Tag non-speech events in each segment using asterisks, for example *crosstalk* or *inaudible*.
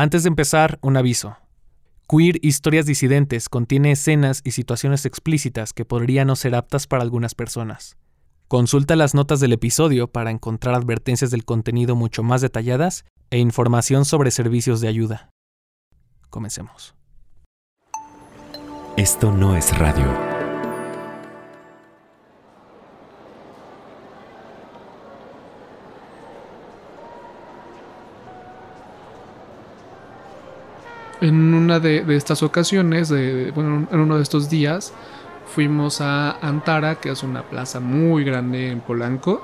Antes de empezar, un aviso. Queer Historias Disidentes contiene escenas y situaciones explícitas que podrían no ser aptas para algunas personas. Consulta las notas del episodio para encontrar advertencias del contenido mucho más detalladas e información sobre servicios de ayuda. Comencemos. Esto no es radio. Una de, estas ocasiones, bueno, en uno de estos días, fuimos a Antara, que es una plaza muy grande en Polanco.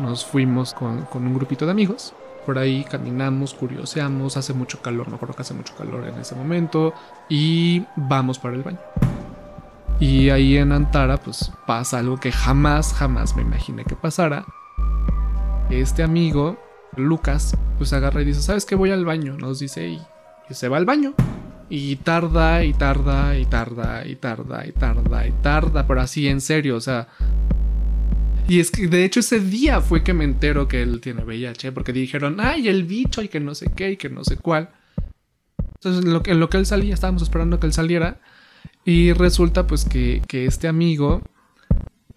Nos fuimos con, un grupito de amigos. Por ahí caminamos, curioseamos, hace mucho calor, me acuerdo que hace mucho calor en ese momento. Y vamos para el baño. Y ahí en Antara, pues pasa algo que jamás, jamás me imaginé que pasara. Este amigo, Lucas, pues agarra y dice: ¿Sabes qué? Voy al baño. Nos dice y se va al baño. Y tarda y tarda y tarda y tarda y tarda y tarda, pero así en serio, o sea. Y es que de hecho ese día fue que me entero que él tiene VIH, porque dijeron, ay, el bicho y que no sé qué y que no sé cuál. Entonces en lo, en lo que él salía, estábamos esperando que él saliera. Y resulta pues que, que este amigo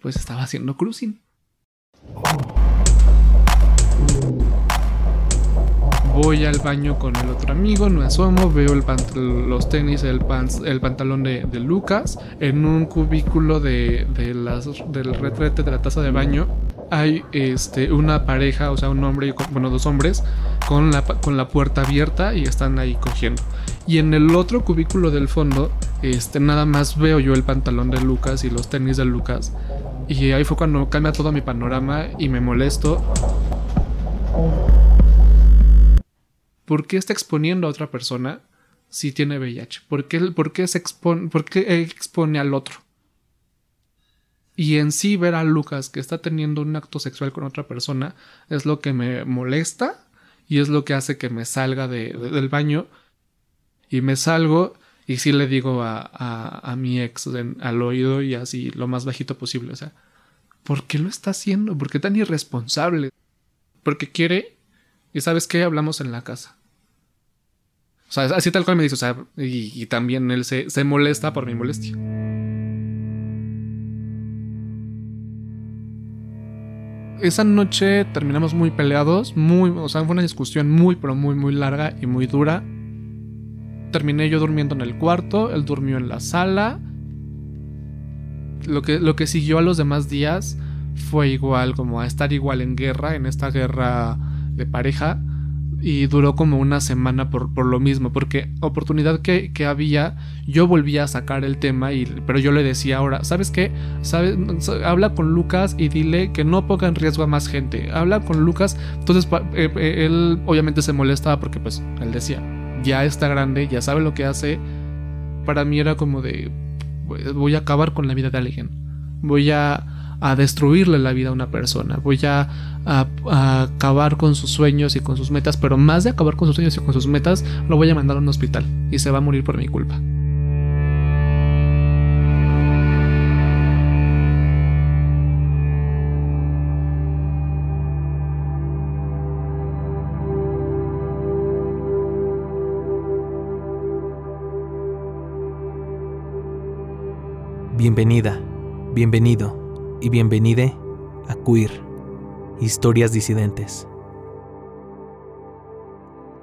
pues estaba haciendo cruising. Voy al baño con el otro amigo, no asomo, veo los tenis, el, el pantalón de, Lucas. En un cubículo de, las, del retrete de la taza de baño hay este, una pareja, o sea, un hombre bueno, dos hombres, con la, con la puerta abierta y están ahí cogiendo. Y en el otro cubículo del fondo, este, nada más veo yo el pantalón de Lucas y los tenis de Lucas. Y ahí fue cuando cambia todo mi panorama y me molesto. ¿Por qué está exponiendo a otra persona si tiene VIH? ¿Por qué, se expone, por qué expone al otro? Y en sí ver a Lucas que está teniendo un acto sexual con otra persona es lo que me molesta y es lo que hace que me salga del baño y me salgo y sí le digo a, mi ex al oído y así lo más bajito posible. O sea, ¿por qué lo está haciendo? ¿Por qué tan irresponsable? Porque quiere y sabes qué, hablamos en la casa. O sea, así tal cual me dice, o sea, y, también él se, se molesta por mi molestia. Esa noche terminamos muy peleados, muy, o sea, fue una discusión muy, pero muy, muy larga y muy dura. Terminé yo durmiendo en el cuarto, él durmió en la sala. Lo que, lo que siguió a los demás días fue igual, como a estar igual en guerra, en esta guerra de pareja y duró como una semana por, por lo mismo, porque oportunidad que, que, había, yo volvía a sacar el tema, y, pero yo le decía ahora, ¿sabes qué? ¿Sabes? Habla con Lucas y dile que no ponga en riesgo a más gente. Habla con Lucas, entonces eh, eh, él obviamente se molestaba porque pues él decía, ya está grande, ya sabe lo que hace. Para mí era como de, pues, voy a acabar con la vida de alguien. Voy a a destruirle la vida a una persona, voy a, acabar con sus sueños y con sus metas, pero más de acabar con sus sueños y con sus metas, lo voy a mandar a un hospital y se va a morir por mi culpa. Bienvenida, bienvenido y bienvenide a Queer, Historias Disidentes.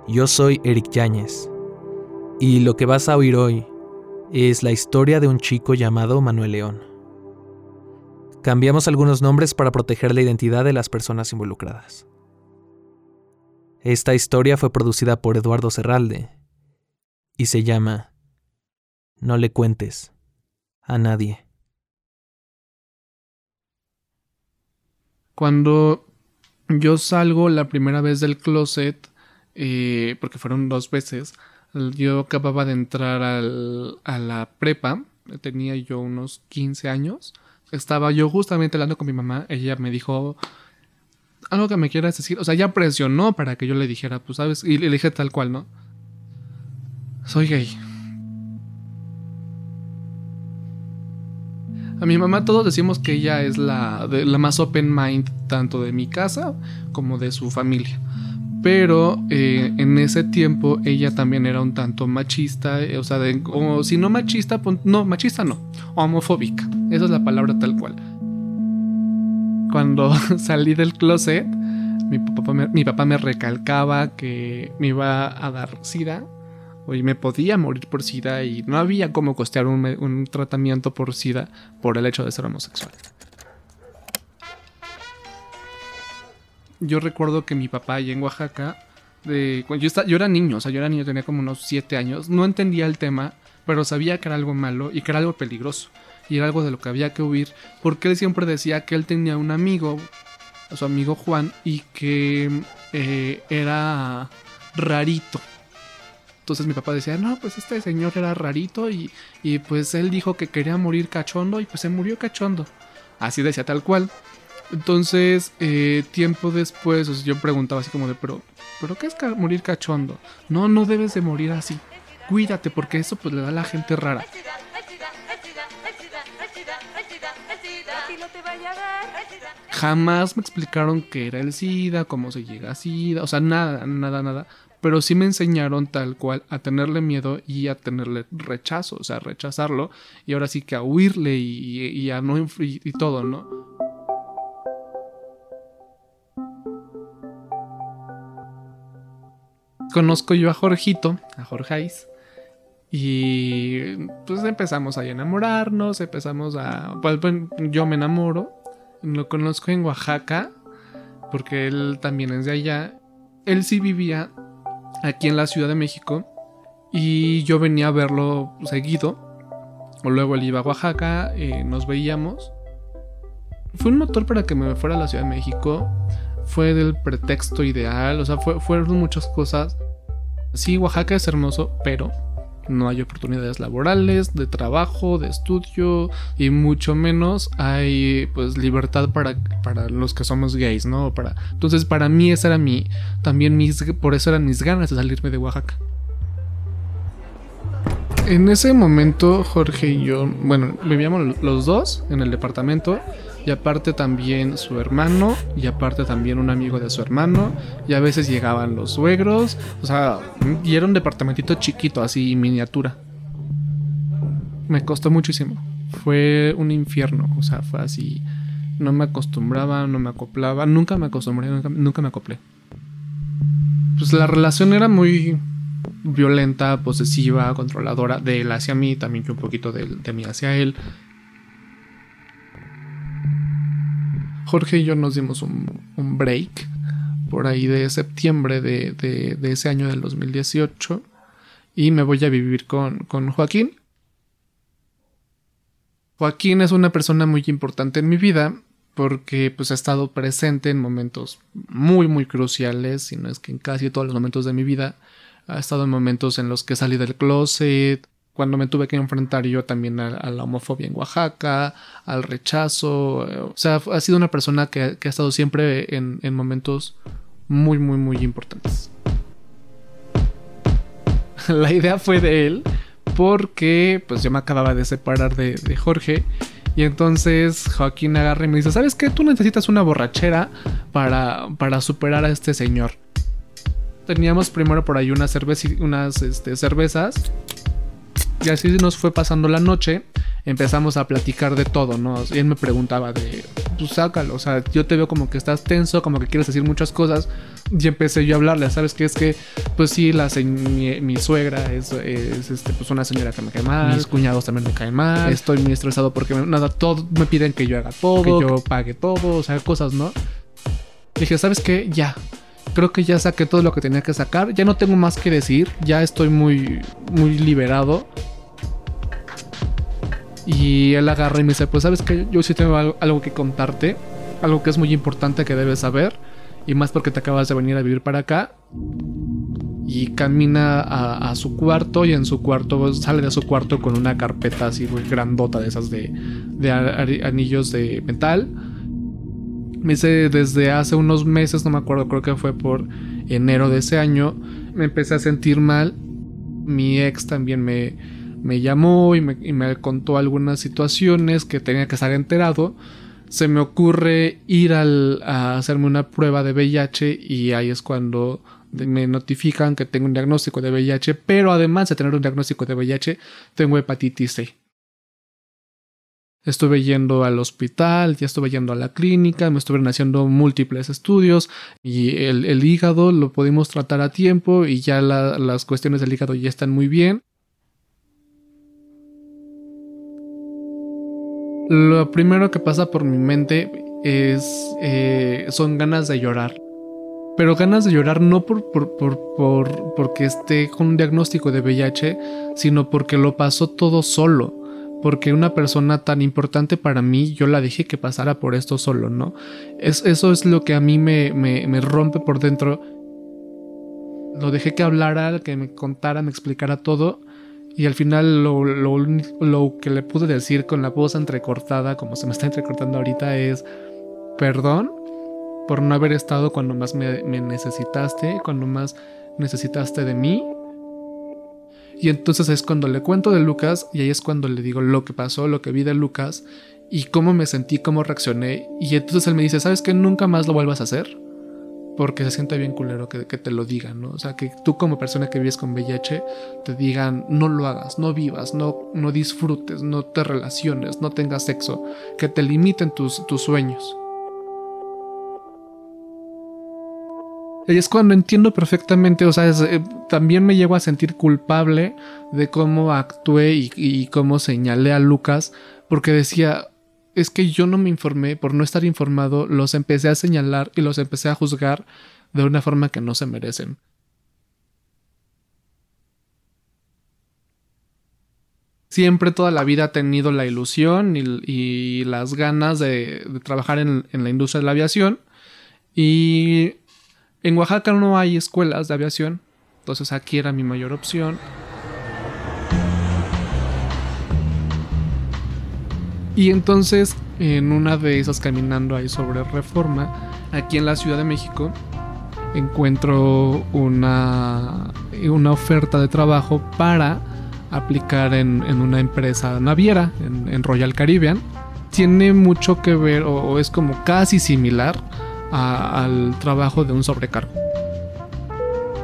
Yo soy Eric Yáñez y lo que vas a oír hoy es la historia de un chico llamado Manuel León. Cambiamos algunos nombres para proteger la identidad de las personas involucradas. Esta historia fue producida por Eduardo Serralde y se llama No le cuentes a nadie. Cuando yo salgo la primera vez del closet, eh, porque fueron dos veces, yo acababa de entrar a la prepa, tenía yo unos 15 años, estaba yo justamente hablando con mi mamá, ella me dijo algo que me quieras decir, o sea, ya presionó para que yo le dijera, pues sabes, y le dije tal cual, ¿no? Soy gay. A mi mamá todos decimos que ella es la, la más open mind tanto de mi casa como de su familia. pero eh, en ese tiempo ella también era un tanto machista, eh, o sea, o si no machista, no, machista no, homofóbica, esa es la palabra tal cual. Cuando *laughs* salí del closet, mi papá, me, mi papá me recalcaba que me iba a dar sida, o me podía morir por sida y no había cómo costear un, un tratamiento por sida por el hecho de ser homosexual. yo recuerdo que mi papá allá en Oaxaca, de, yo, yo era niño, o sea, yo era niño, tenía como unos 7 años, no entendía el tema, pero sabía que era algo malo y que era algo peligroso y era algo de lo que había que huir, porque él siempre decía que él tenía un amigo, su amigo Juan, y que eh, era rarito. Entonces mi papá decía, no, pues este señor era rarito y, y pues él dijo que quería morir cachondo y pues se murió cachondo. Así decía tal cual. Entonces, eh, tiempo después, yo preguntaba así como de, pero, ¿pero qué es morir cachondo? No, no debes de morir así. Cuídate, porque eso pues le da a la gente rara. Jamás me explicaron qué era el SIDA, cómo se llega a SIDA, o sea, nada, nada, nada. Pero sí me enseñaron tal cual a tenerle miedo y a tenerle rechazo, o sea, rechazarlo. Y ahora sí que a huirle y, a no y todo, ¿no? conozco yo a Jorgito, a Jorgeis, y pues empezamos a enamorarnos, empezamos a... Pues, yo me enamoro, lo conozco en Oaxaca, porque él también es de allá. Él sí vivía aquí en la Ciudad de México y yo venía a verlo seguido. O luego él iba a Oaxaca, eh, nos veíamos. Fue un motor para que me fuera a la Ciudad de México fue del pretexto ideal, o sea, fueron muchas cosas. Sí, Oaxaca es hermoso, pero no hay oportunidades laborales, de trabajo, de estudio y mucho menos hay pues libertad para, para los que somos gays, ¿no? Para, entonces para mí esa era mi, también mis, por eso eran mis ganas de salirme de Oaxaca. En ese momento Jorge y yo, bueno, vivíamos los dos en el departamento y aparte también su hermano y aparte también un amigo de su hermano y a veces llegaban los suegros, o sea, y era un departamentito chiquito así miniatura. Me costó muchísimo. Fue un infierno, o sea, fue así. No me acostumbraba, no me acoplaba, nunca me acostumbré, nunca, me acoplé. Pues la relación era muy violenta, posesiva, controladora, de él hacia mí, también yo un poquito de, de mí hacia él. Jorge y yo nos dimos un, break por ahí de septiembre de, ese año del 2018 y me voy a vivir con, Joaquín. Joaquín es una persona muy importante en mi vida porque pues ha estado presente en momentos muy muy cruciales, si no es que en casi todos los momentos de mi vida. Ha estado en momentos en los que salí del closet, cuando me tuve que enfrentar yo también a, la homofobia en Oaxaca, al rechazo. Eh, o sea, ha sido una persona que, ha estado siempre en, momentos muy, muy, muy importantes. *laughs* la idea fue de él porque pues yo me acababa de separar de, Jorge. Y entonces Joaquín agarra y me dice, ¿sabes qué? Tú necesitas una borrachera para, para superar a este señor. Teníamos primero por ahí unas, unas este, cervezas y así nos fue pasando la noche. Empezamos a platicar de todo, ¿no? Y él me preguntaba de, pues sácalo, o sea, yo te veo como que estás tenso, como que quieres decir muchas cosas. Y empecé yo a hablarle, ¿sabes qué? Es que, pues sí, la mi, suegra es, este, pues una señora que me cae mal, mis cuñados también me caen mal, estoy muy estresado porque nada, todo, me piden que yo haga todo, que yo pague todo, o sea, cosas, ¿no? Dije, ¿sabes qué? Ya, creo que ya saqué todo lo que tenía que sacar. Ya no tengo más que decir. Ya estoy muy, muy liberado. Y él agarra y me dice, pues sabes que yo sí tengo algo, que contarte, algo que es muy importante que debes saber, y más porque te acabas de venir a vivir para acá. Y camina a, su cuarto y en su cuarto sale de su cuarto con una carpeta así muy grandota de esas de anillos de metal. Me dice desde hace unos meses, no me acuerdo, creo que fue por enero de ese año, me empecé a sentir mal. Mi ex también me, me llamó y me, contó algunas situaciones que tenía que estar enterado. Se me ocurre ir a hacerme una prueba de VIH y ahí es cuando me notifican que tengo un diagnóstico de VIH, pero además de tener un diagnóstico de VIH, tengo hepatitis C. Estuve yendo al hospital, ya estuve yendo a la clínica, me estuvieron haciendo múltiples estudios y el, hígado lo pudimos tratar a tiempo y ya las cuestiones del hígado ya están muy bien. Lo primero que pasa por mi mente es eh, son ganas de llorar. Pero ganas de llorar no por, por, por, porque esté con un diagnóstico de VIH, sino porque lo pasó todo solo. Porque una persona tan importante para mí, yo la dejé que pasara por esto solo, ¿no? Es, eso es lo que a mí me, me, rompe por dentro. Lo dejé que hablara, que me contara, me explicara todo. Y al final lo, lo, lo, que le pude decir con la voz entrecortada, como se me está entrecortando ahorita, es perdón por no haber estado cuando más me, necesitaste, cuando más necesitaste de mí. Y entonces es cuando le cuento de Lucas y ahí es cuando le digo lo que pasó, lo que vi de Lucas y cómo me sentí, cómo reaccioné. Y entonces él me dice, ¿sabes que nunca más lo vuelvas a hacer? Porque se siente bien culero que, te lo digan, ¿no? O sea, que tú como persona que vives con VIH te digan, no lo hagas, no vivas, no, no disfrutes, no te relaciones, no tengas sexo, que te limiten tus, tus sueños. Y es cuando entiendo perfectamente, o sea, eh, también me llego a sentir culpable de cómo actué y, cómo señalé a Lucas, porque decía, es que yo no me informé, por no estar informado, los empecé a señalar y los empecé a juzgar de una forma que no se merecen. Siempre toda la vida he tenido la ilusión y, las ganas de, trabajar en la industria de la aviación. Y en Oaxaca no hay escuelas de aviación, entonces aquí era mi mayor opción. Y entonces, en una de esas caminando ahí sobre Reforma, aquí en la Ciudad de México, encuentro una, una oferta de trabajo para aplicar en, una empresa naviera, en, Royal Caribbean. Tiene mucho que ver, o es como casi similar al trabajo de un sobrecargo.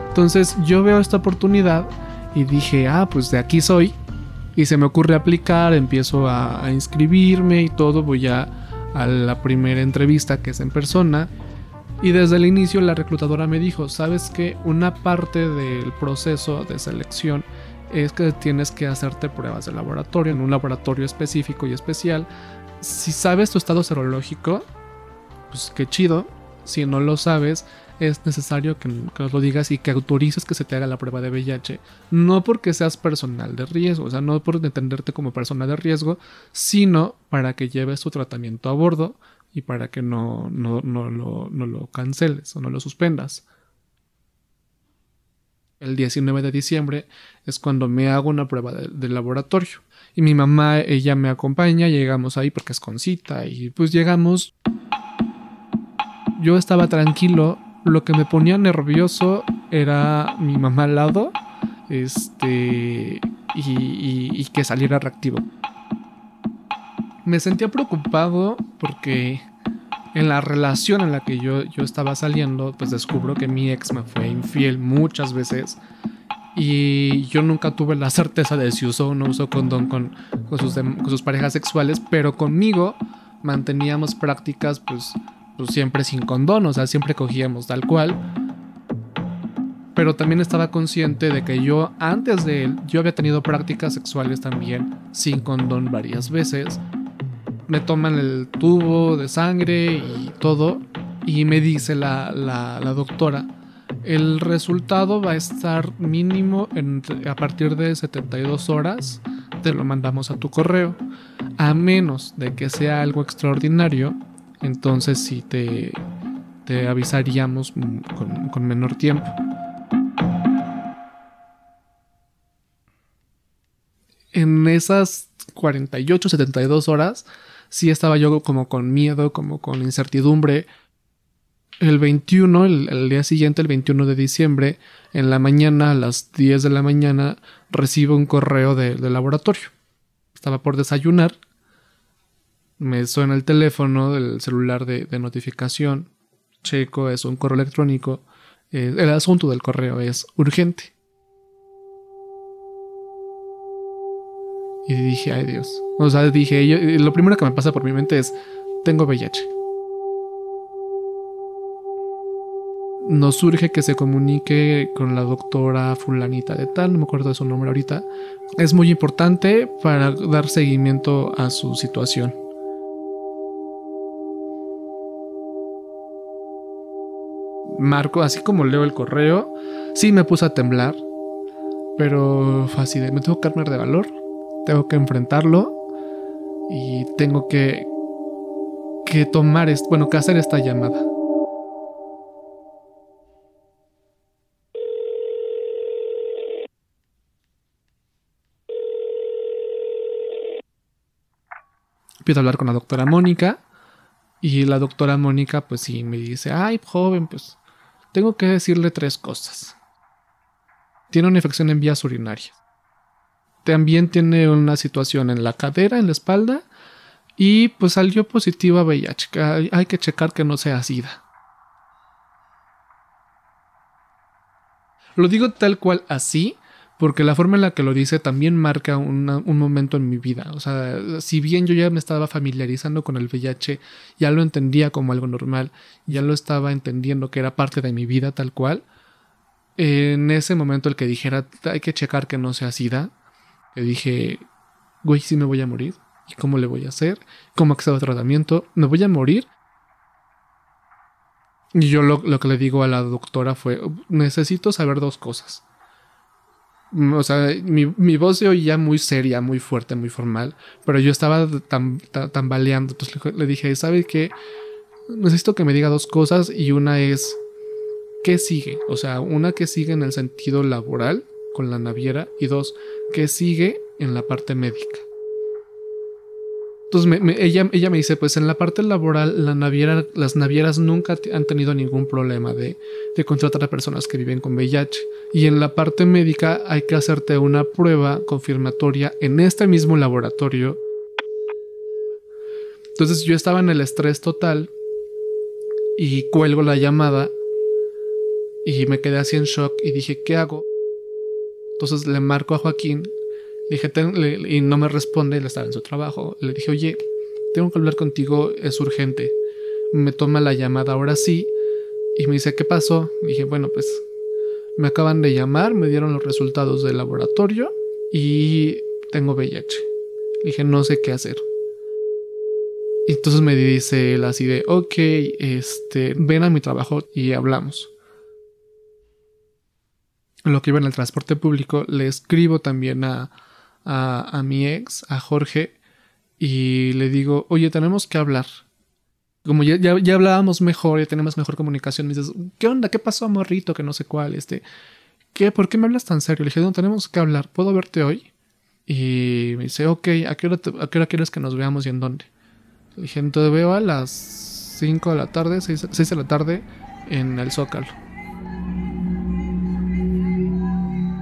Entonces yo veo esta oportunidad y dije, ah, pues de aquí soy. Y se me ocurre aplicar, empiezo a, inscribirme y todo, voy a, a la primera entrevista que es en persona. Y desde el inicio la reclutadora me dijo, sabes que una parte del proceso de selección es que tienes que hacerte pruebas de laboratorio en un laboratorio específico y especial. Si sabes tu estado serológico, pues qué chido, si no lo sabes, es necesario que, nos lo digas y que autorices que se te haga la prueba de VIH. No porque seas personal de riesgo, o sea, no por entenderte como persona de riesgo, sino para que lleves tu tratamiento a bordo y para que no, no, no, lo, no lo canceles o no lo suspendas. El 19 de diciembre es cuando me hago una prueba de, laboratorio. Y mi mamá, ella me acompaña, llegamos ahí porque es con cita y pues llegamos yo estaba tranquilo. Lo que me ponía nervioso era mi mamá al lado. Este. Y, que saliera reactivo. Me sentía preocupado porque en la relación en la que yo, yo estaba saliendo, pues descubro que mi ex me fue infiel muchas veces. Y yo nunca tuve la certeza de si usó o no usó condón con, con, sus, con sus parejas sexuales, pero conmigo manteníamos prácticas pues pues siempre sin condón, o sea, siempre cogíamos tal cual. Pero también estaba consciente de que yo, antes de él, yo había tenido prácticas sexuales también sin condón varias veces. Me toman el tubo de sangre y todo. Y me dice la, la, doctora, el resultado va a estar mínimo a partir de 72 horas. Te lo mandamos a tu correo. A menos de que sea algo extraordinario, entonces sí te, te avisaríamos con, menor tiempo. En esas 48, 72 horas, sí estaba yo como con miedo, como con incertidumbre. El 21, el, día siguiente, el 21 de diciembre, en la mañana, a las 10 de la mañana, recibo un correo del laboratorio. Estaba por desayunar me suena el teléfono del celular de, notificación, checo, es un correo electrónico eh, el asunto del correo es urgente. Y dije, ay Dios. O sea, dije, lo primero que me pasa por mi mente es, tengo VIH. Nos surge que se comunique con la doctora fulanita de tal, no me acuerdo de su nombre ahorita. Es muy importante para dar seguimiento a su situación. Marco, así como leo el correo, sí me puse a temblar, pero fácil, me tengo que armar de valor, tengo que enfrentarlo y tengo que, que tomar, bueno, que hacer esta llamada. Empiezo a hablar con la doctora Mónica y la doctora Mónica pues sí me dice, ay joven, pues tengo que decirle tres cosas. Tiene una infección en vías urinarias. También tiene una situación en la cadera, en la espalda. Y pues salió positiva VIH. Hay que checar que no sea SIDA. Lo digo tal cual así, porque la forma en la que lo dice también marca un momento en mi vida. O sea, si bien yo ya me estaba familiarizando con el VIH, ya lo entendía como algo normal, ya lo estaba entendiendo que era parte de mi vida tal cual, en ese momento el que dijera hay que checar que no sea SIDA, que dije, güey, sí me voy a morir. ¿Y cómo le voy a hacer? ¿Cómo accedo a tratamiento? ¿Me voy a morir? Y yo lo que le digo a la doctora fue, necesito saber dos cosas o sea, mi, voz se oía muy seria, muy fuerte, muy formal, pero yo estaba tambaleando. Entonces le, dije, ¿sabe qué? Necesito que me diga dos cosas y una es, ¿qué sigue? O sea, una que sigue en el sentido laboral con la naviera y dos, ¿qué sigue en la parte médica? Entonces ella, ella me dice, pues en la parte laboral las navieras nunca han tenido ningún problema de, de, contratar a personas que viven con VIH. Y en la parte médica hay que hacerte una prueba confirmatoria en este mismo laboratorio. Entonces yo estaba en el estrés total y cuelgo la llamada y me quedé así en shock y dije, ¿qué hago? Entonces le marco a Joaquín dije, y no me responde, él estaba en su trabajo. Le dije, oye, tengo que hablar contigo, es urgente. Me toma la llamada ahora sí y me dice, ¿qué pasó? dije, bueno, pues me acaban de llamar, me dieron los resultados del laboratorio y tengo VIH. dije, no sé qué hacer. Entonces me dice él así de, ok, este, ven a mi trabajo y hablamos. Lo que iba en el transporte público, le escribo también a, a, mi ex, a Jorge, y le digo, oye, tenemos que hablar. Como ya, ya, hablábamos mejor, ya tenemos mejor comunicación, me dices, ¿qué onda? ¿Qué pasó, morrito? Que no sé cuál, este. ¿Qué? ¿Por qué me hablas tan serio? Le dije, no, tenemos que hablar, ¿puedo verte hoy? Y me dice, ok, ¿a qué hora, a qué hora quieres que nos veamos y en dónde? Le dije, entonces veo a las 5 de la tarde, 6 de la tarde en el Zócalo.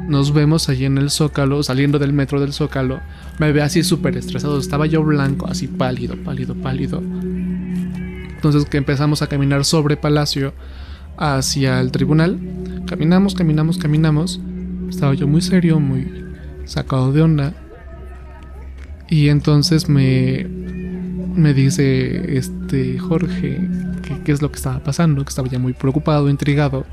Nos vemos allí en el Zócalo, saliendo del metro del Zócalo. Me ve así súper estresado. Estaba yo blanco, así pálido, pálido, pálido. Entonces que empezamos a caminar sobre Palacio hacia el tribunal. Caminamos, caminamos, caminamos. Estaba yo muy serio, muy sacado de onda. Y entonces me, me dice este Jorge qué es lo que estaba pasando, que estaba ya muy preocupado, intrigado.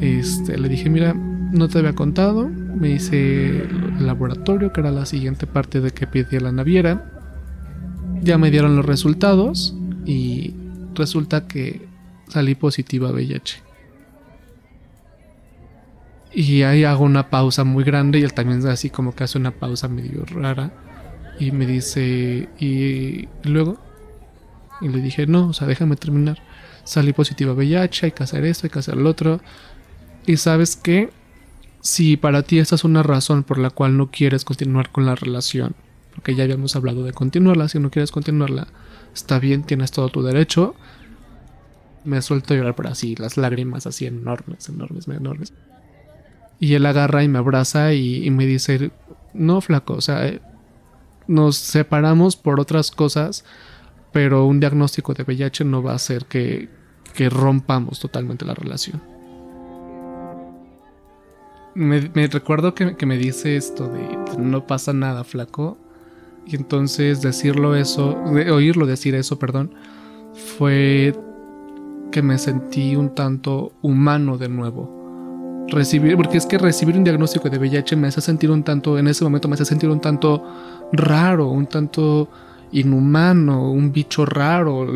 Este, le dije, mira, no te había contado. Me hice el laboratorio, que era la siguiente parte de que pedía la naviera. Ya me dieron los resultados y resulta que salí positiva a VIH. Y ahí hago una pausa muy grande y él también así como que hace una pausa medio rara. Y me dice, ¿y luego? Y le dije, no, o sea, déjame terminar. Salí positiva a VIH, hay que hacer esto, hay que hacer lo otro. Y sabes qué? Si para ti esa es una razón por la cual no quieres continuar con la relación, porque ya habíamos hablado de continuarla, si no quieres continuarla, está bien, tienes todo tu derecho. Me suelto a llorar por así, las lágrimas así enormes, enormes, enormes. Y él agarra y me abraza y, me dice, no, flaco, o sea, eh, nos separamos por otras cosas, pero un diagnóstico de VIH no va a hacer que, que rompamos totalmente la relación. Me, recuerdo que, que me dice esto de no pasa nada, flaco. Y entonces decirlo eso, de- oírlo decir eso, perdón, fue que me sentí un tanto humano de nuevo. Recibir, porque es que recibir un diagnóstico de VIH me hace sentir un tanto, en ese momento me hace sentir un tanto raro, un tanto inhumano, un bicho raro,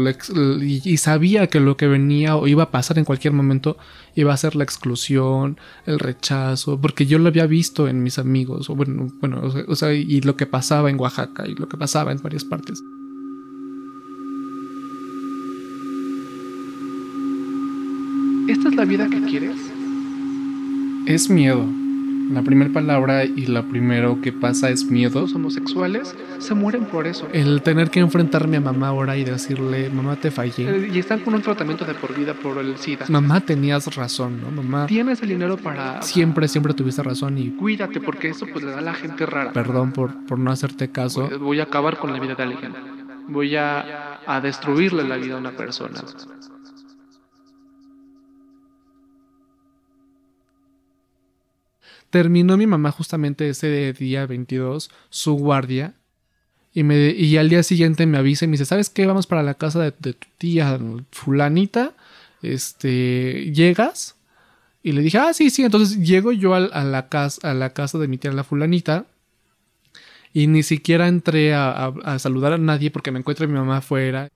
y, sabía que lo que venía o iba a pasar en cualquier momento iba a ser la exclusión, el rechazo, porque yo lo había visto en mis amigos, o bueno, bueno, o sea, y lo que pasaba en Oaxaca y lo que pasaba en varias partes. ¿Esta es la vida que quieres? Es miedo. La primera palabra y lo primero que pasa es miedo. Los homosexuales se mueren por eso. El tener que enfrentarme a mamá ahora y decirle, mamá te fallé. y están con un tratamiento de por vida por el SIDA. Mamá tenías razón, ¿no? Mamá. Tienes el dinero para... Siempre, siempre tuviste razón y... Cuídate porque eso pues le da a la gente rara. Perdón por, por no hacerte caso. Voy a acabar con la vida de alguien. Voy a, a destruirle la vida a una persona. Terminó mi mamá justamente ese día 22 su guardia y, me, y al día siguiente me avisa y me dice, ¿sabes qué? Vamos para la casa de, tu tía fulanita. Este, ¿llegas? Y le dije, ah, sí, sí. Entonces llego yo a, la, casa, a la casa de mi tía la fulanita. Y ni siquiera entré a, saludar a nadie porque me encuentro a mi mamá afuera.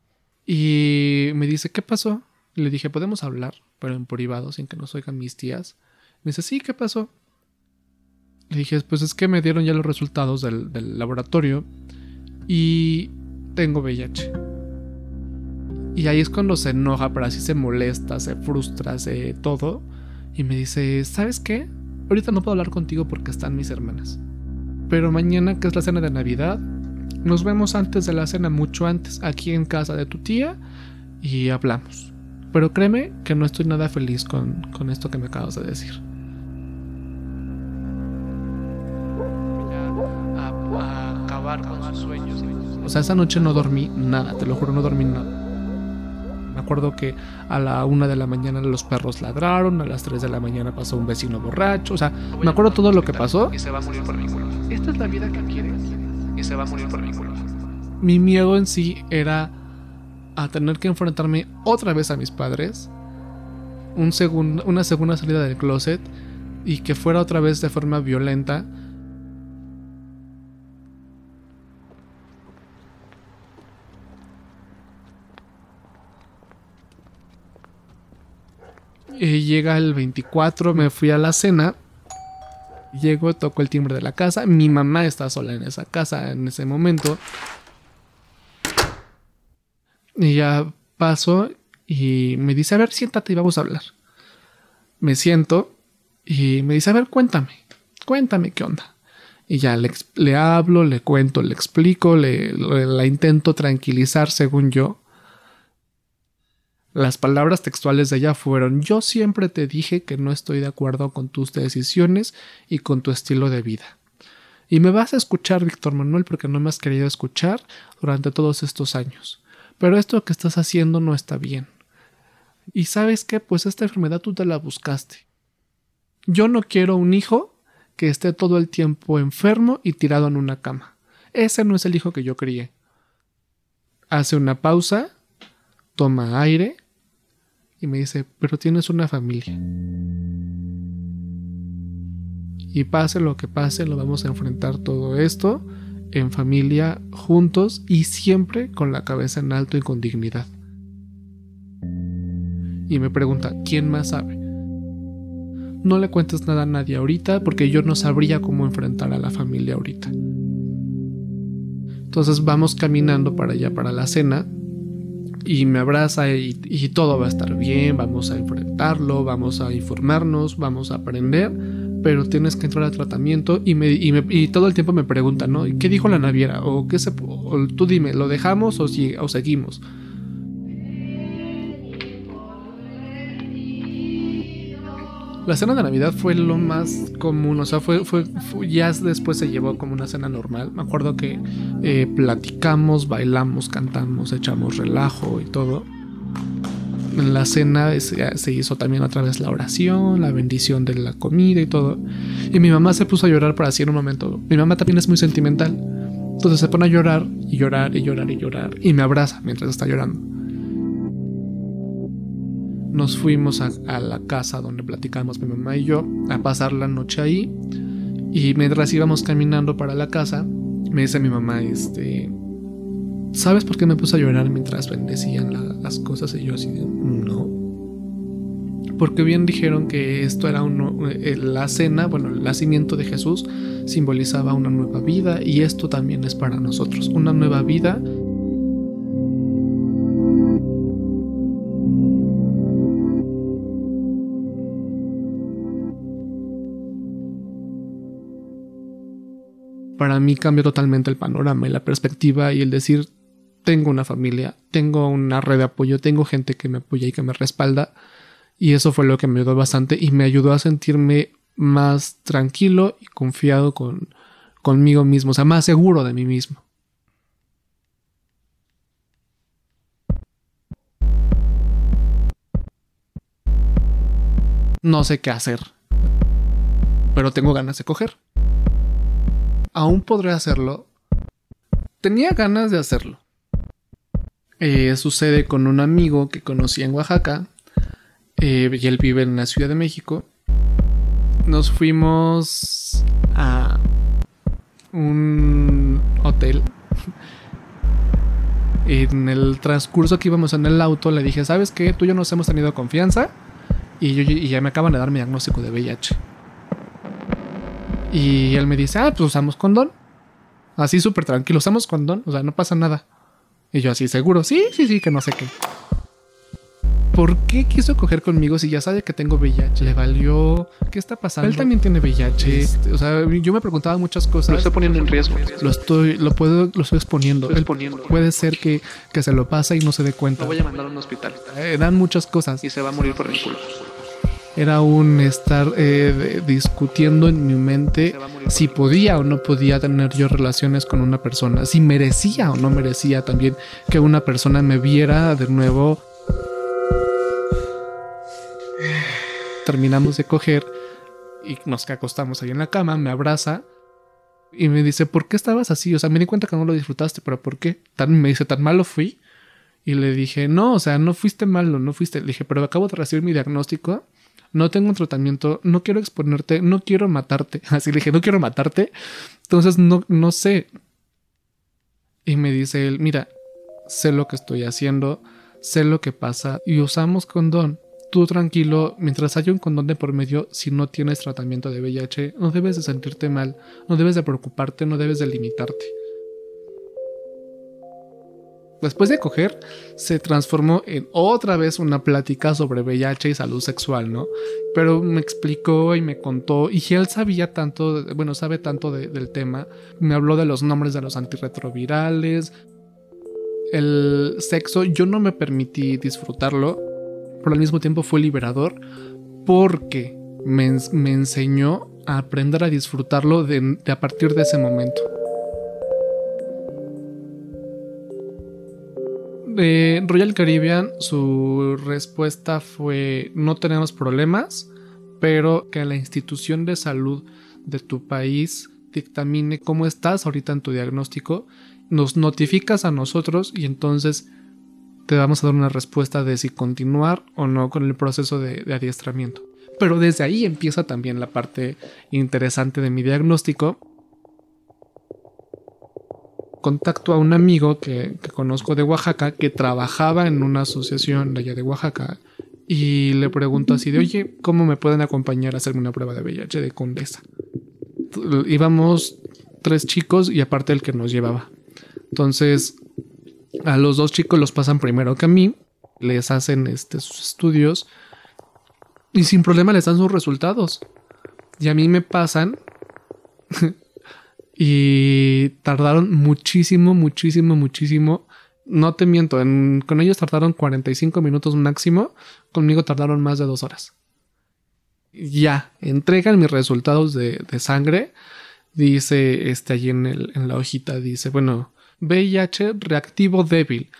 Y me dice, ¿qué pasó? Le dije, ¿podemos hablar? Pero en privado, sin que nos oigan mis tías. Me dice, sí, ¿qué pasó? Le dije, pues es que me dieron ya los resultados del, laboratorio y tengo VIH. Y ahí es cuando se enoja, pero así se molesta, se frustra, se todo. Y me dice, ¿sabes qué? Ahorita no puedo hablar contigo porque están mis hermanas. Pero mañana, que es la cena de Navidad, nos vemos antes de la cena, mucho antes, aquí en casa de tu tía y hablamos. Pero créeme que no estoy nada feliz con, con esto que me acabas de decir. O sea, esa noche no dormí nada, te lo juro, no dormí nada. Me acuerdo que a la una de la mañana los perros ladraron, a las 3 de la mañana pasó un vecino borracho, o sea, me acuerdo todo lo que pasó. Y se va a morir por mi culpa. Esta es la vida que quieres. Y se va a morir por mi culpa. Mi miedo en sí era a tener que enfrentarme otra vez a mis padres, un segun- una segunda salida del closet y que fuera otra vez de forma violenta. Llega el 24, me fui a la cena. Llego, toco el timbre de la casa. Mi mamá está sola en esa casa en ese momento. Y ya paso y me dice, a ver, siéntate y vamos a hablar. Me siento y me dice, a ver, cuéntame, cuéntame qué onda. Y ya le, le hablo, le cuento, le explico, le, le- la intento tranquilizar según yo. Las palabras textuales de ella fueron, yo siempre te dije que no estoy de acuerdo con tus decisiones y con tu estilo de vida. Y me vas a escuchar, Víctor Manuel, porque no me has querido escuchar durante todos estos años. Pero esto que estás haciendo no está bien. Y sabes qué, pues esta enfermedad tú te la buscaste. Yo no quiero un hijo que esté todo el tiempo enfermo y tirado en una cama. Ese no es el hijo que yo crié. Hace una pausa, toma aire y me dice, pero tienes una familia. Y pase lo que pase, lo vamos a enfrentar todo esto en familia, juntos y siempre con la cabeza en alto y con dignidad. Y me pregunta, ¿quién más sabe? No le cuentes nada a nadie ahorita porque yo no sabría cómo enfrentar a la familia ahorita. Entonces vamos caminando para allá, para la cena, y me abraza y, todo va a estar bien, vamos a enfrentarlo, vamos a informarnos, vamos a aprender, pero tienes que entrar al tratamiento y, me, y, me- y todo el tiempo me pregunta, ¿no? ¿Qué dijo la naviera? O, qué se, o tú dime, ¿lo dejamos o, si- o seguimos? La cena de Navidad fue lo más común, o sea, fue, fue, ya después se llevó como una cena normal. Me acuerdo que eh, platicamos, bailamos, cantamos, echamos relajo y todo. en la cena se, hizo también otra vez la oración, la bendición de la comida y todo. Y mi mamá se puso a llorar por así en un momento. Mi mamá también es muy sentimental. Entonces se pone a llorar y llorar y llorar y llorar. Y me abraza mientras está llorando. Nos fuimos a, la casa donde platicamos mi mamá y yo a pasar la noche ahí. Y mientras íbamos caminando para la casa, me dice mi mamá, este, ¿sabes por qué me puse a llorar mientras bendecían la- las cosas? Y yo así, no. Porque bien dijeron que esto era uno, eh, la cena, bueno, el nacimiento de Jesús simbolizaba una nueva vida y esto también es para nosotros, una nueva vida. Para mí cambió totalmente el panorama y la perspectiva y el decir, tengo una familia, tengo una red de apoyo, tengo gente que me apoya y que me respalda. Y eso fue lo que me ayudó bastante y me ayudó a sentirme más tranquilo y confiado con, conmigo mismo, o sea, más seguro de mí mismo. No sé qué hacer, pero tengo ganas de coger. Aún podré hacerlo. Tenía ganas de hacerlo. Eh, sucede con un amigo que conocí en Oaxaca eh, y él vive en la Ciudad de México. Nos fuimos a un hotel. *laughs* En el transcurso que íbamos en el auto le dije, ¿sabes qué? Tú y yo nos hemos tenido confianza y, y ya me acaban de dar mi diagnóstico de VIH. Y él me dice, ah, pues usamos condón. Así súper tranquilo, usamos condón, o sea, no pasa nada. Y yo así, seguro, sí, sí, sí, que no sé qué. ¿Por qué quiso coger conmigo si ya sabe que tengo VIH? ¿Le valió? ¿Qué está pasando? Él también tiene VIH. Este, o sea, yo me preguntaba muchas cosas. Lo estoy poniendo en riesgo. Lo estoy, lo puedo, lo estoy exponiendo. Estoy Él exponiendo. puede ser que, que se lo pasa y no se dé cuenta. Lo voy a mandar a un hospital. Eh, dan muchas cosas. Y se va a morir por mi culpa. Era un estar eh, discutiendo en mi mente si podía o no podía tener yo relaciones con una persona, si merecía o no merecía también que una persona me viera de nuevo. Terminamos de coger y nos acostamos ahí en la cama, me abraza y me dice, ¿por qué estabas así? O sea, me di cuenta que no lo disfrutaste, pero ¿por qué? Tan, me dice, ¿tan malo fui? Y le dije, no, o sea, no fuiste malo, no fuiste. Le dije, pero acabo de recibir mi diagnóstico, no tengo un tratamiento, no quiero exponerte, no quiero matarte. *laughs* Así le dije, no quiero matarte. Entonces, no, no sé. Y me dice él, mira, sé lo que estoy haciendo, sé lo que pasa y usamos condón. Tú tranquilo, mientras haya un condón de por medio, si no tienes tratamiento de VIH, no debes de sentirte mal, no debes de preocuparte, no debes de limitarte. Después de coger, se transformó en otra vez una plática sobre VIH y salud sexual, ¿no? Pero me explicó y me contó, y él sabía tanto, bueno, sabe tanto de- del tema. Me habló de los nombres de los antirretrovirales, el sexo. Yo no me permití disfrutarlo, pero al mismo tiempo fue liberador porque me, ens- me enseñó a aprender a disfrutarlo de a partir de ese momento. Royal Caribbean, su respuesta fue: No tenemos problemas, pero que la institución de salud de tu país dictamine cómo estás ahorita en tu diagnóstico, nos notificas a nosotros y entonces te vamos a dar una respuesta de si continuar o no con el proceso de adiestramiento. Pero desde ahí empieza también la parte interesante de mi diagnóstico, contacto a un amigo que, conozco de Oaxaca que trabajaba en una asociación de allá de Oaxaca y le pregunto así de, oye, ¿cómo me pueden acompañar a hacerme una prueba de VIH de Condesa? Íbamos tres chicos y aparte el que nos llevaba. Entonces, a los dos chicos los pasan primero que a mí, les hacen este, sus estudios y sin problema les dan sus resultados. Y a mí me pasan y tardaron muchísimo, muchísimo, muchísimo. No te miento, en- con ellos tardaron 45 minutos máximo, conmigo tardaron más de dos horas. Ya, entregan mis resultados de, de sangre. Dice, este, allí en, en la hojita, dice, bueno, VIH reactivo débil.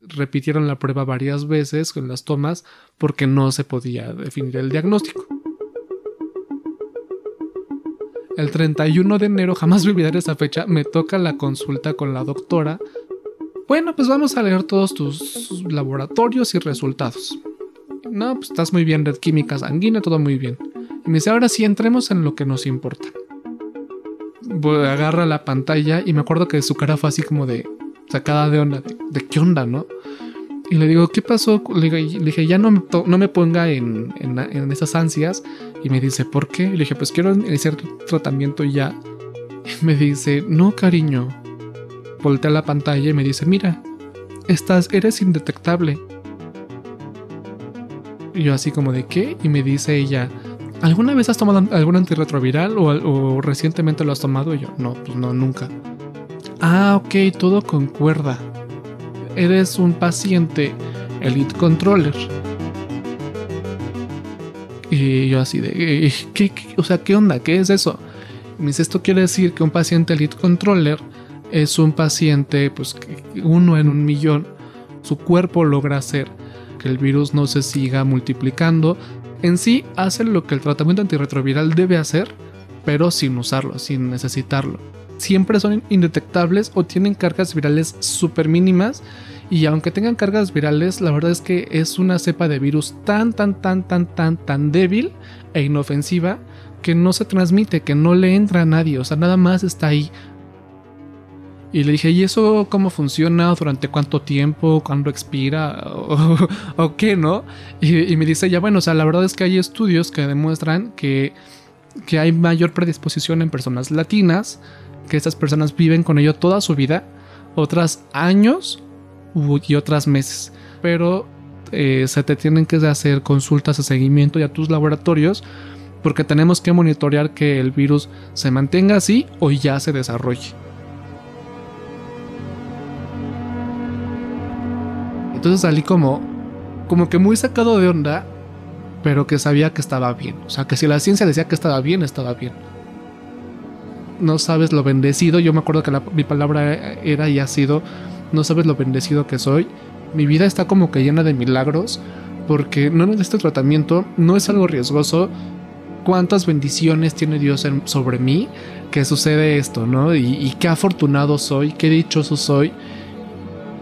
repitieron la prueba varias veces con las tomas porque no se podía definir el diagnóstico. El 31 de enero, jamás me olvidaré esa fecha, me toca la consulta con la doctora. Bueno, pues vamos a leer todos tus laboratorios y resultados. No, pues estás muy bien, red química sanguínea, todo muy bien. Y me dice, ahora sí, entremos en lo que nos importa. agarra la pantalla y me acuerdo que su cara fue así como de sacada de onda, de, qué onda, ¿no? Y le digo, ¿qué pasó? Le, dije, ya no me, no me ponga en, en, esas ansias. Y me dice, ¿por qué? le dije, pues quiero iniciar tratamiento ya. Y me dice, no, cariño. Voltea la pantalla y me dice, mira, estás, eres indetectable. Y yo así como de qué? Y me dice ella, ¿alguna vez has tomado algún antirretroviral o, o recientemente lo has tomado? Y yo, no, pues no, nunca. Ah, ok, todo concuerda. Eres un paciente Elite Controller. Y yo así de, eh, ¿qué, o sea, ¿qué onda? ¿Qué es eso? Me dice, esto quiere decir que un paciente Elite Controller es un paciente, pues uno en un millón, su cuerpo logra hacer que el virus no se siga multiplicando. En sí hace lo que el tratamiento antirretroviral debe hacer, pero sin usarlo, sin necesitarlo siempre son indetectables o tienen cargas virales súper mínimas. Y aunque tengan cargas virales, la verdad es que es una cepa de virus tan, tan, tan, tan, tan, tan débil e inofensiva que no se transmite, que no le entra a nadie, o sea, nada más está ahí. Y le dije, ¿y eso cómo funciona? ¿Durante cuánto tiempo? ¿Cuándo expira? *laughs* ¿O, qué, no? Y, y, me dice, ya bueno, o sea, la verdad es que hay estudios que demuestran que, que hay mayor predisposición en personas latinas que estas personas viven con ello toda su vida, otras años y otras meses. Pero eh, se te tienen que hacer consultas de seguimiento y a tus laboratorios porque tenemos que monitorear que el virus se mantenga así o ya se desarrolle. Entonces salí como, como que muy sacado de onda, pero que sabía que estaba bien. O sea, que si la ciencia decía que estaba bien, estaba bien no sabes lo bendecido. Yo me acuerdo que mi palabra era y ha sido, no sabes lo bendecido que soy. Mi vida está como que llena de milagros porque no necesito tratamiento, no es algo riesgoso. Cuántas bendiciones tiene Dios sobre mí que sucede esto, ¿no? Y, qué afortunado soy, qué dichoso soy.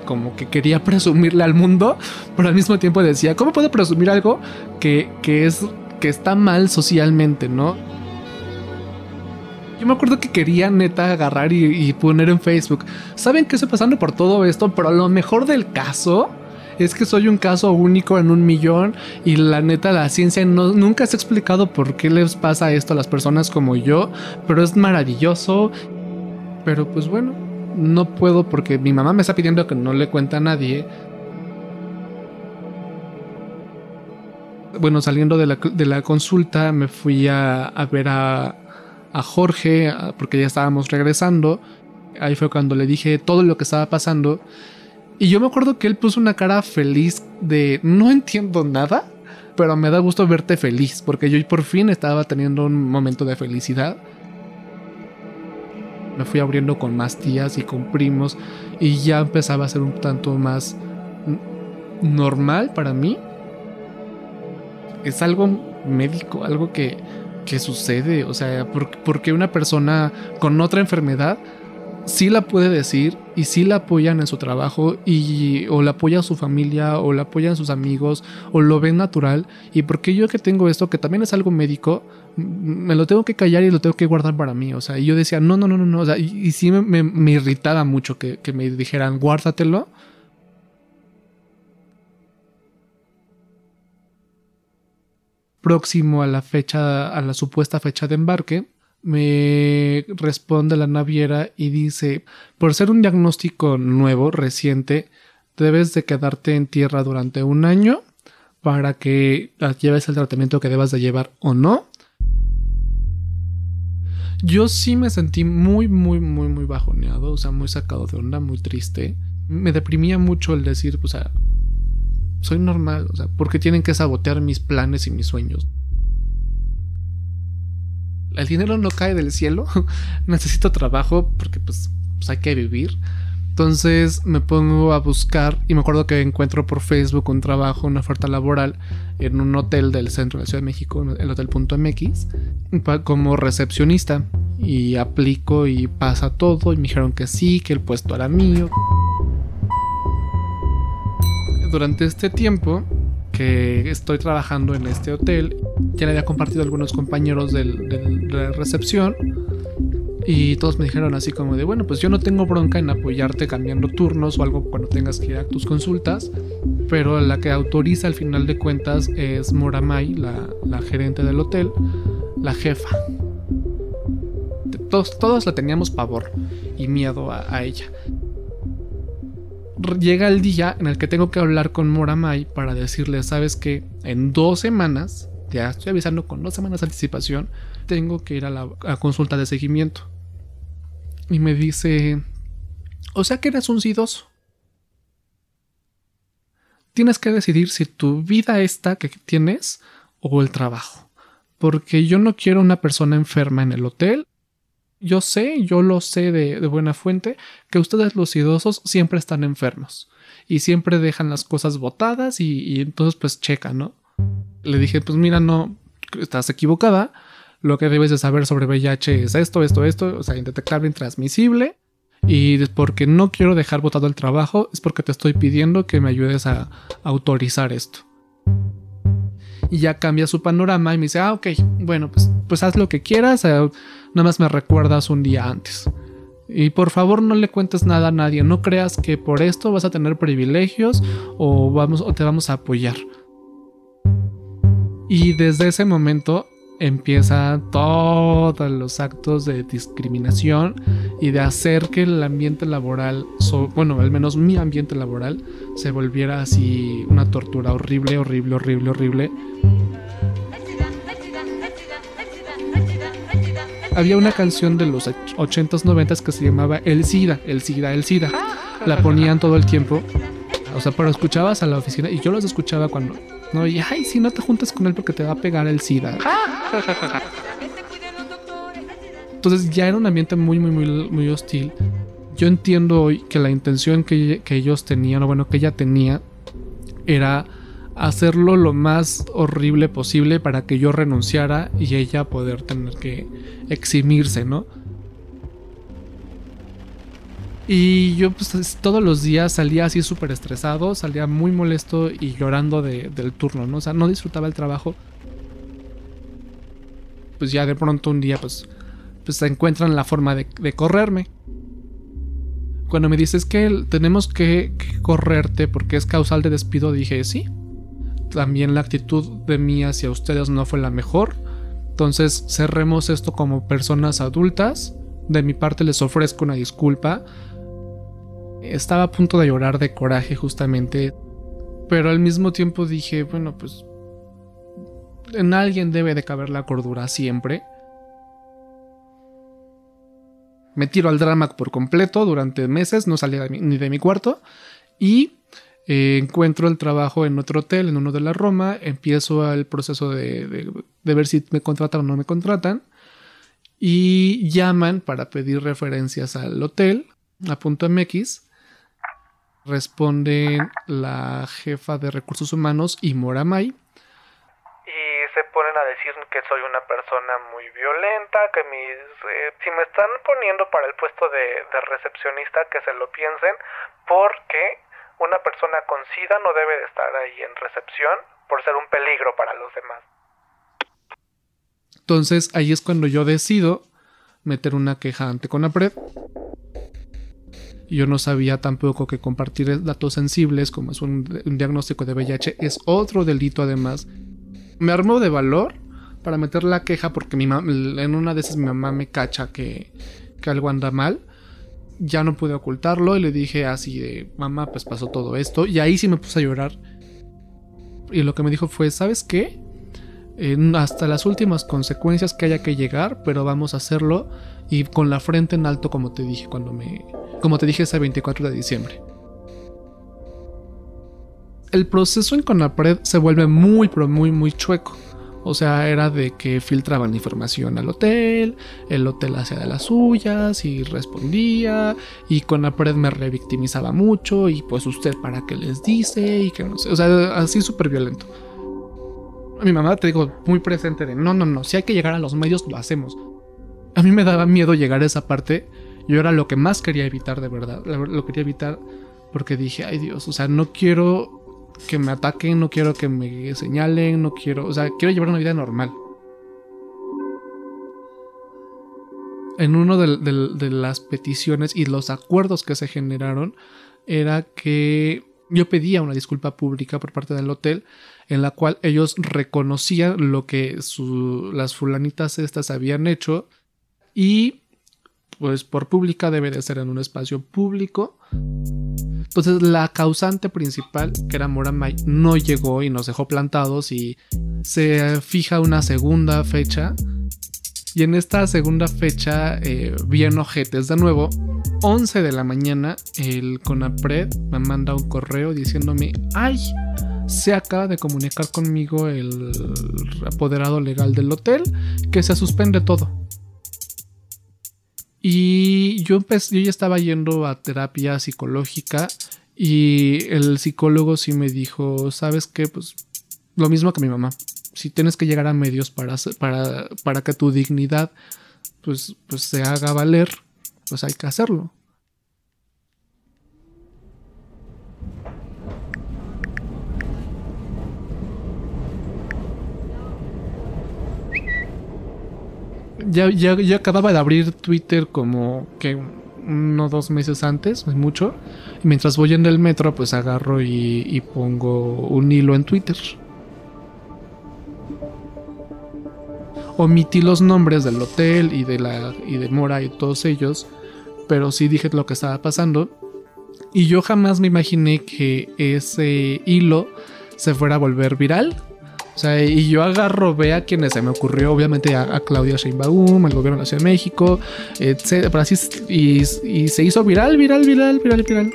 Como que quería presumirle al mundo, pero al mismo tiempo decía, ¿cómo puedo presumir algo que, que es que está mal socialmente, ¿no? Yo me acuerdo que quería neta agarrar y, poner en Facebook. ¿Saben qué estoy pasando por todo esto? Pero lo mejor del caso es que soy un caso único en un millón y la neta la ciencia no, nunca se ha explicado por qué les pasa esto a las personas como yo, pero es maravilloso. Pero pues bueno, no puedo porque mi mamá me está pidiendo que no le cuente a nadie. Bueno, saliendo de la, consulta me fui a ver a, a Jorge, porque ya estábamos regresando. Ahí fue cuando le dije todo lo que estaba pasando. Y yo me acuerdo que él puso una cara feliz de no entiendo nada, pero me da gusto verte feliz, porque yo por fin estaba teniendo un momento de felicidad. Me fui abriendo con más tías y con primos y ya empezaba a ser un tanto más normal para mí. Es algo médico, algo que ¿qué sucede? O sea, ¿por, qué una persona con otra enfermedad sí la puede decir y sí la apoyan en su trabajo y o la apoya su familia o la apoyan sus amigos o lo ven natural y porque yo que tengo esto que también es algo médico me lo tengo que callar y lo tengo que guardar para mí o sea y yo decía no no no no no o sea y, sí me, irritaba mucho que, que me dijeran guárdatelo próximo a la fecha, a la supuesta fecha de embarque, me responde la naviera y dice, por ser un diagnóstico nuevo, reciente, debes de quedarte en tierra durante un año para que lleves el tratamiento que debas de llevar o no. Yo sí me sentí muy, muy, muy, muy bajoneado, o sea, muy sacado de onda, muy triste. Me deprimía mucho el decir, o sea, soy normal, o sea, ¿por qué tienen que sabotear mis planes y mis sueños? El dinero no cae del cielo, *laughs* necesito trabajo porque pues, pues, hay que vivir, Entonces me pongo a buscar y me acuerdo que encuentro por Facebook un trabajo, una oferta laboral en un hotel del centro de la Ciudad de México, el hotel.mx, como recepcionista. Y aplico y pasa todo y me dijeron que sí, que el puesto era mío. Durante este tiempo que estoy trabajando en este hotel, ya le había compartido algunos compañeros de la recepción y todos me dijeron así como de, bueno, pues yo no tengo bronca en apoyarte cambiando turnos o algo cuando tengas que ir a tus consultas, pero la que autoriza al final de cuentas es Moramay, la, la gerente del hotel, la jefa. Todos, todos la teníamos pavor y miedo a ella. Llega el día en el que tengo que hablar con Moramay para decirle, sabes que en dos semanas, ya estoy avisando con dos semanas de anticipación, tengo que ir a la consulta de seguimiento y me dice, o sea que eres un sidoso. Tienes que decidir si tu vida esta que tienes o el trabajo. Porque yo no quiero una persona enferma en el hotel. Yo sé, yo lo sé de, buena fuente, que ustedes los idosos siempre están enfermos. Y siempre dejan las cosas botadas y, y entonces pues checa, ¿no? Le dije, pues mira, no, estás equivocada lo que debes de saber sobre VIH es esto, esto, esto, o sea, indetectable, intransmisible. Y porque no quiero dejar botado el trabajo, es porque te estoy pidiendo que me ayudes a, autorizar esto. Y ya cambia su panorama y me dice, ah, ok, bueno, pues, pues haz lo que quieras, eh, nada más me recuerdas un día antes. Y por favor no le cuentes nada a nadie, no creas que por esto vas a tener privilegios o, vamos, o te vamos a apoyar. Y desde ese momento empieza todos los actos de discriminación y de hacer que el ambiente laboral, bueno, al menos mi ambiente laboral, se volviera así una tortura horrible, horrible, horrible, horrible. Había una canción de los 80s, 90s que se llamaba El SIDA, El SIDA, El SIDA. La ponían todo el tiempo. O sea, pero escuchabas a la oficina y yo los escuchaba cuando no, y ay, si no te juntas con él porque te va a pegar el SIDA. Entonces ya era un ambiente muy, muy, muy, muy hostil. Yo entiendo hoy que la intención que, que ellos tenían, o bueno, que ella tenía, era hacerlo lo más horrible posible para que yo renunciara y ella poder tener que eximirse, ¿no? Y yo pues todos los días salía así súper estresado, salía muy molesto y llorando del turno, ¿no? O sea, no disfrutaba el trabajo. Pues ya de pronto un día pues, pues encuentran la forma de, correrme. Cuando me dices que tenemos que correrte porque es causal de despido, dije sí. También la actitud de mí hacia ustedes no fue la mejor. Entonces cerremos esto como personas adultas. De mi parte les ofrezco una disculpa estaba a punto de llorar de coraje justamente, pero al mismo tiempo dije, bueno, pues en alguien debe de caber la cordura siempre. Me tiro al drama por completo durante meses, no salía ni de mi cuarto y eh, encuentro el trabajo en otro hotel, en uno de la Roma, empiezo el proceso de, ver si me contratan o no me contratan y llaman para pedir referencias al hotel a punto MX responden la jefa de recursos humanos y Moramay. Y se ponen a decir que soy una persona muy violenta, que mis, eh, si me están poniendo para el puesto de, recepcionista, que se lo piensen, porque una persona con SIDA no debe de estar ahí en recepción por ser un peligro para los demás. Entonces ahí es cuando yo decido meter una queja ante Conapred yo no sabía tampoco que compartir datos sensibles, como es un, diagnóstico de VIH, es otro delito además. Me armó de valor para meter la queja porque mi en una de esas mi mamá me cacha que, que algo anda mal. Ya no pude ocultarlo y le dije así de, mamá, pues pasó todo esto. Y ahí sí me puse a llorar. Y lo que me dijo fue, ¿sabes qué? hasta las últimas consecuencias que haya que llegar, pero vamos a hacerlo y con la frente en alto como te dije cuando me como te dije ese 24 de diciembre. El proceso en Conapred se vuelve muy pero muy muy chueco, O sea, era de que filtraban información al hotel, el hotel hacía de las suyas y respondía, y con la pared me revictimizaba mucho, y pues usted para qué les dice, y que no sé, o sea, así súper violento. Mi mamá, te digo, muy presente de, no, no, no, si hay que llegar a los medios, lo hacemos. A mí me daba miedo llegar a esa parte, yo era lo que más quería evitar de verdad, lo quería evitar porque dije, ay Dios, o sea, no quiero que me ataquen, no quiero que me señalen, no quiero, o sea, quiero llevar una vida normal. En uno de, las peticiones y los acuerdos que se generaron era que yo pedía una disculpa pública por parte del hotel en la cual ellos reconocían lo que las fulanitas estas habían hecho y pues por pública debe de ser en un espacio público entonces la causante principal, que era Moramay, no llegó y nos dejó plantados y se fija una segunda fecha. Y en esta segunda fecha, eh, bien ojetes de nuevo, 11 de la mañana, el CONAPRED me manda un correo diciéndome, ay, se acaba de comunicar conmigo el apoderado legal del hotel que se suspende todo. Y yo, empecé, yo ya estaba yendo a terapia psicológica y el psicólogo sí me dijo, ¿sabes qué? Pues lo mismo que mi mamá. Si tienes que llegar a medios para, para, para que tu dignidad pues, pues se haga valer, pues hay que hacerlo. Ya, ya, acababa de abrir Twitter como que uno dos meses antes, es mucho. Y mientras voy en el metro, pues agarro y, pongo un hilo en Twitter. Omití los nombres del hotel y de la y de Mora y todos ellos, pero sí dije lo que estaba pasando. Y yo jamás me imaginé que ese hilo se fuera a volver viral o sea, y yo agarro, ve a quienes se me ocurrió, obviamente a, Claudia Sheinbaum, al gobierno de la Ciudad de México, etc. Así, y, y se hizo viral, viral, viral, viral, viral.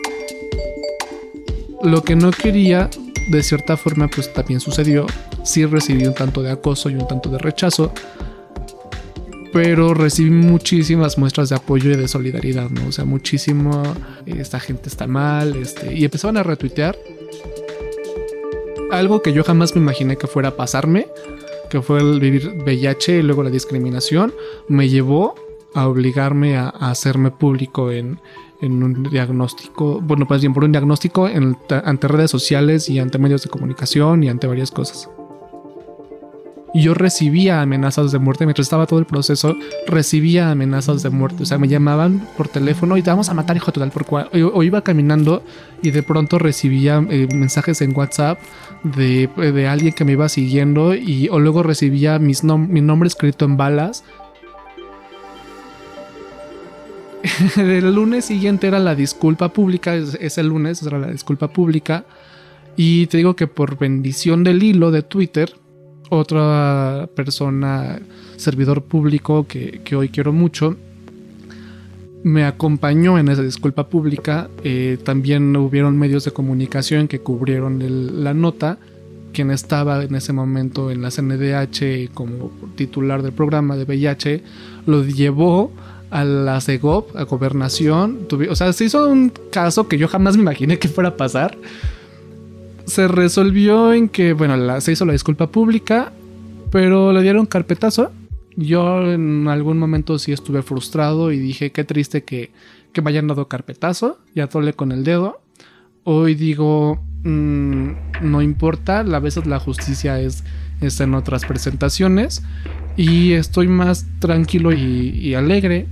Lo que no quería, de cierta forma, pues también sucedió. Sí recibí un tanto de acoso y un tanto de rechazo. Pero recibí muchísimas muestras de apoyo y de solidaridad, ¿no? O sea, muchísimo, esta gente está mal, este, y empezaban a retuitear algo que yo jamás me imaginé que fuera a pasarme, que fue el vivir VIH y luego la discriminación, me llevó a obligarme a, hacerme público en, un diagnóstico, bueno, pues bien por un diagnóstico ante redes sociales y ante medios de comunicación y ante varias cosas y yo recibía amenazas de muerte mientras estaba todo el proceso, recibía amenazas de muerte, o sea, me llamaban por teléfono y te vamos a matar, hijo total, por cual. O, iba caminando y de pronto recibía eh, mensajes en WhatsApp de, alguien que me iba siguiendo y o luego recibía mis mi nombre escrito en balas. *laughs* el lunes siguiente era la disculpa pública, ese lunes era la disculpa pública. Y te digo que por bendición del hilo de Twitter, otra persona, servidor público que, hoy quiero mucho, me acompañó en esa disculpa pública. Eh, también hubieron medios de comunicación que cubrieron la nota. Quien estaba en ese momento en la CNDH como titular del programa de VIH lo llevó a la CEGOP, a gobernación. o sea, se hizo un caso que yo jamás me imaginé que fuera a pasar se resolvió en que, bueno, se hizo la disculpa pública, pero le dieron carpetazo. Yo en algún momento sí estuve frustrado y dije, qué triste que, que me hayan dado carpetazo. Ya tole con el dedo. Hoy digo, mm, no importa, a veces la justicia es, es, en otras presentaciones. Y estoy más tranquilo y, y alegre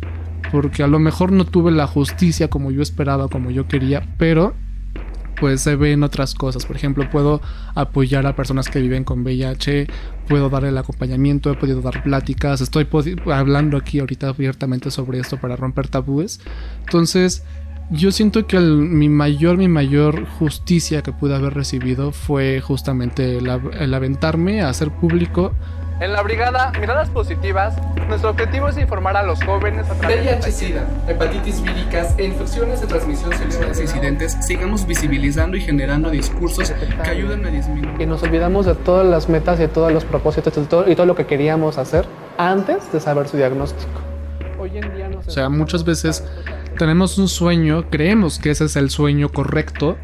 porque a lo mejor no tuve la justicia como yo esperaba, como yo quería, pero pues se ven otras cosas. Por ejemplo, puedo apoyar a personas que viven con VIH, puedo dar el acompañamiento, he podido dar pláticas, estoy hablando aquí ahorita abiertamente sobre esto para romper tabúes. Entonces, yo siento que mi mayor, mi mayor justicia que pude haber recibido fue justamente el, aventarme a hacer público En la brigada Miradas Positivas, nuestro objetivo es informar a los jóvenes a través VIH, SIDA, hepatitis víricas e infecciones de transmisión sexual incidentes, sigamos visibilizando y generando discursos que ayuden a disminuir. Y nos olvidamos de todas las metas y de todos los propósitos y todo, y todo lo que queríamos hacer antes de saber su diagnóstico. Hoy en día O sea, muchas veces tenemos un sueño, creemos que ese es el sueño correcto,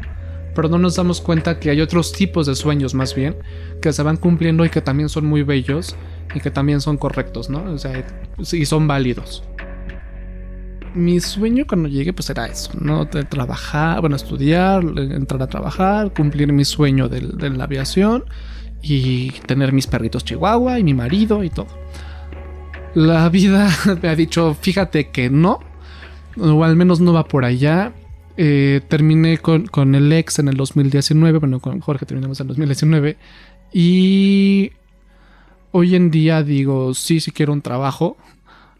pero no nos damos cuenta que hay otros tipos de sueños más bien que se van cumpliendo y que también son muy bellos y que también son correctos, ¿no? O sea, y son válidos. Mi sueño cuando llegué pues era eso, ¿no? De trabajar, bueno, estudiar, entrar a trabajar, cumplir mi sueño de, de la aviación y tener mis perritos chihuahua y mi marido y todo. La vida *laughs* me ha dicho, fíjate que no, o al menos no va por allá eh, terminé con, el ex en el 2019, bueno, con Jorge terminamos en el 2019 y hoy en día digo, sí, sí quiero un trabajo,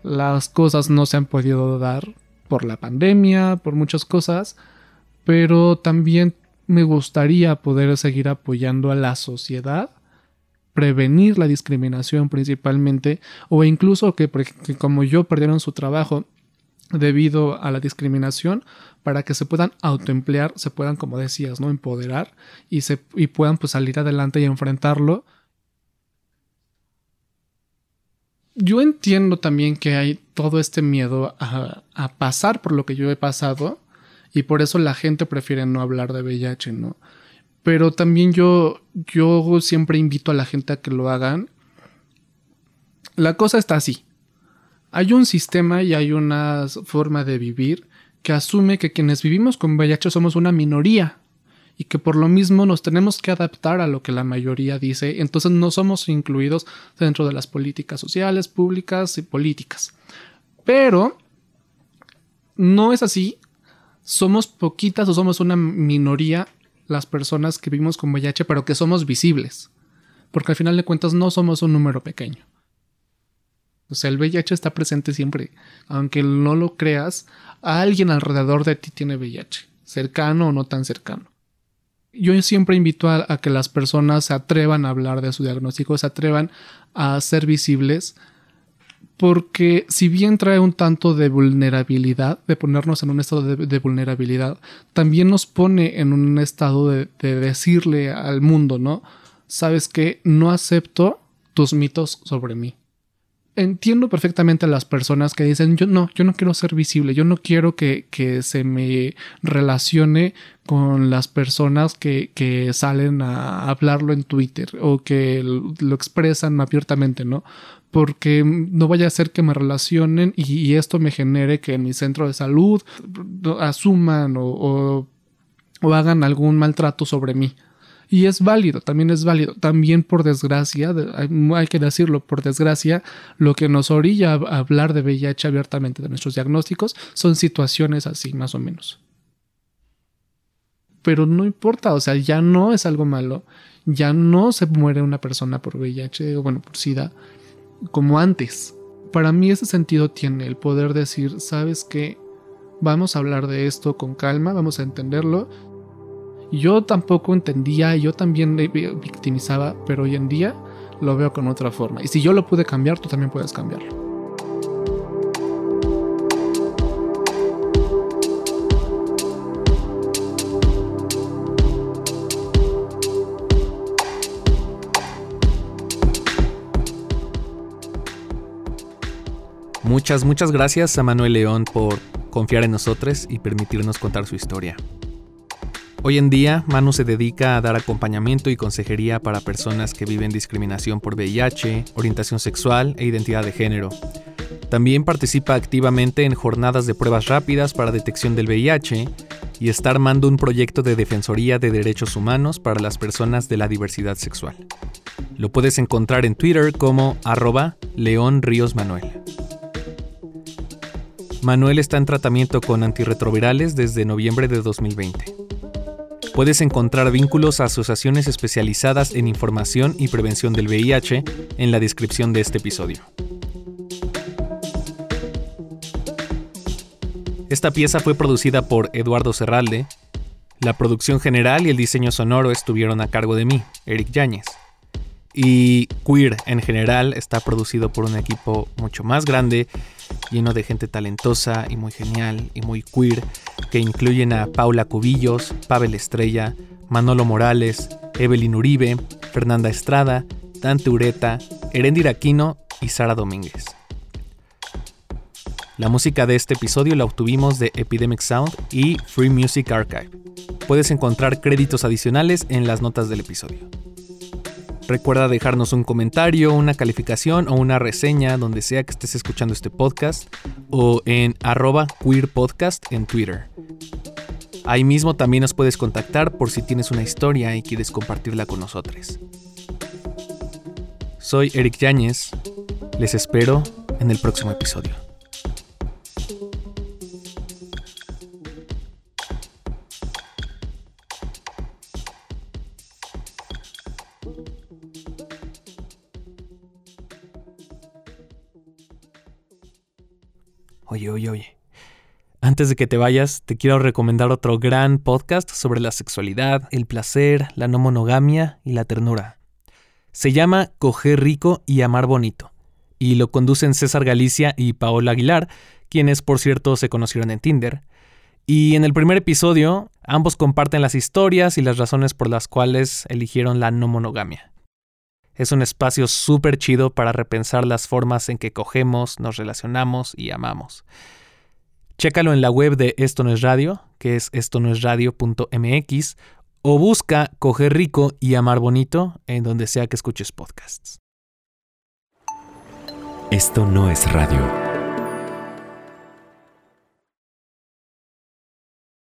las cosas no se han podido dar por la pandemia, por muchas cosas, pero también me gustaría poder seguir apoyando a la sociedad prevenir la discriminación principalmente o incluso que, que como yo perdieron su trabajo debido a la discriminación para que se puedan autoemplear, se puedan, como decías, ¿no? empoderar y, se, y puedan pues, salir adelante y enfrentarlo. Yo entiendo también que hay todo este miedo a, a, pasar por lo que yo he pasado y por eso la gente prefiere no hablar de VIH, ¿no? Pero también yo, yo siempre invito a la gente a que lo hagan. La cosa está así hay un sistema y hay una forma de vivir que asume que quienes vivimos con VIH somos una minoría y que por lo mismo nos tenemos que adaptar a lo que la mayoría dice, entonces no somos incluidos dentro de las políticas sociales, públicas y políticas. Pero no es así, somos poquitas o somos una minoría las personas que vivimos con VIH, pero que somos visibles, porque al final de cuentas no somos un número pequeño. O sea, el VIH está presente siempre. Aunque no lo creas, alguien alrededor de ti tiene VIH, cercano o no tan cercano. Yo siempre invito a, que las personas se atrevan a hablar de su diagnóstico, se atrevan a ser visibles, porque si bien trae un tanto de vulnerabilidad, de ponernos en un estado de, vulnerabilidad, también nos pone en un estado de, de decirle al mundo, ¿no? Sabes que no acepto tus mitos sobre mí entiendo perfectamente a las personas que dicen, yo no, yo no quiero ser visible, yo no quiero que, que se me relacione con las personas que, que, salen a hablarlo en Twitter o que lo expresan abiertamente, ¿no? Porque no vaya a ser que me relacionen y, esto me genere que en mi centro de salud asuman o, o hagan algún maltrato sobre mí. Y es válido, también es válido. También por desgracia, hay que decirlo, por desgracia, lo que nos orilla a hablar de VIH abiertamente de nuestros diagnósticos son situaciones así, más o menos. Pero no importa, o sea, ya no es algo malo, ya no se muere una persona por VIH o bueno, por SIDA como antes. Para mí ese sentido tiene el poder decir, sabes qué, vamos a hablar de esto con calma, vamos a entenderlo yo tampoco entendía, yo también me victimizaba, pero hoy en día lo veo con otra forma. Y si yo lo pude cambiar, tú también puedes cambiarlo. Muchas, muchas gracias a Manuel León por confiar en nosotros y permitirnos contar su historia. Hoy en día, Manu se dedica a dar acompañamiento y consejería para personas que viven discriminación por VIH, orientación sexual e identidad de género. También participa activamente en jornadas de pruebas rápidas para detección del VIH y está armando un proyecto de defensoría de derechos humanos para las personas de la diversidad sexual. Lo puedes encontrar en Twitter como arroba León Ríos Manuel. Manuel está en tratamiento con antirretrovirales desde noviembre de 2020. Puedes encontrar vínculos a asociaciones especializadas en información y prevención del VIH en la descripción de este episodio. Esta pieza fue producida por Eduardo Serralde. La producción general y el diseño sonoro estuvieron a cargo de mí, Eric Yáñez. Y Queer en general está producido por un equipo mucho más grande, lleno de gente talentosa y muy genial y muy queer, que incluyen a Paula Cubillos, Pavel Estrella, Manolo Morales, Evelyn Uribe, Fernanda Estrada, Dante Ureta, Erendir Aquino y Sara Domínguez. La música de este episodio la obtuvimos de Epidemic Sound y Free Music Archive. Puedes encontrar créditos adicionales en las notas del episodio. Recuerda dejarnos un comentario, una calificación o una reseña donde sea que estés escuchando este podcast o en arroba queerpodcast en Twitter. Ahí mismo también nos puedes contactar por si tienes una historia y quieres compartirla con nosotros. Soy Eric Yáñez. Les espero en el próximo episodio. Oye, oye, oye. Antes de que te vayas, te quiero recomendar otro gran podcast sobre la sexualidad, el placer, la no monogamia y la ternura. Se llama Coger rico y amar bonito, y lo conducen César Galicia y Paola Aguilar, quienes por cierto se conocieron en Tinder. Y en el primer episodio, ambos comparten las historias y las razones por las cuales eligieron la no monogamia. Es un espacio súper chido para repensar las formas en que cogemos, nos relacionamos y amamos. Chécalo en la web de Esto No es Radio, que es esto no es radio.mx, o busca Coger Rico y Amar Bonito en donde sea que escuches podcasts. Esto no es radio.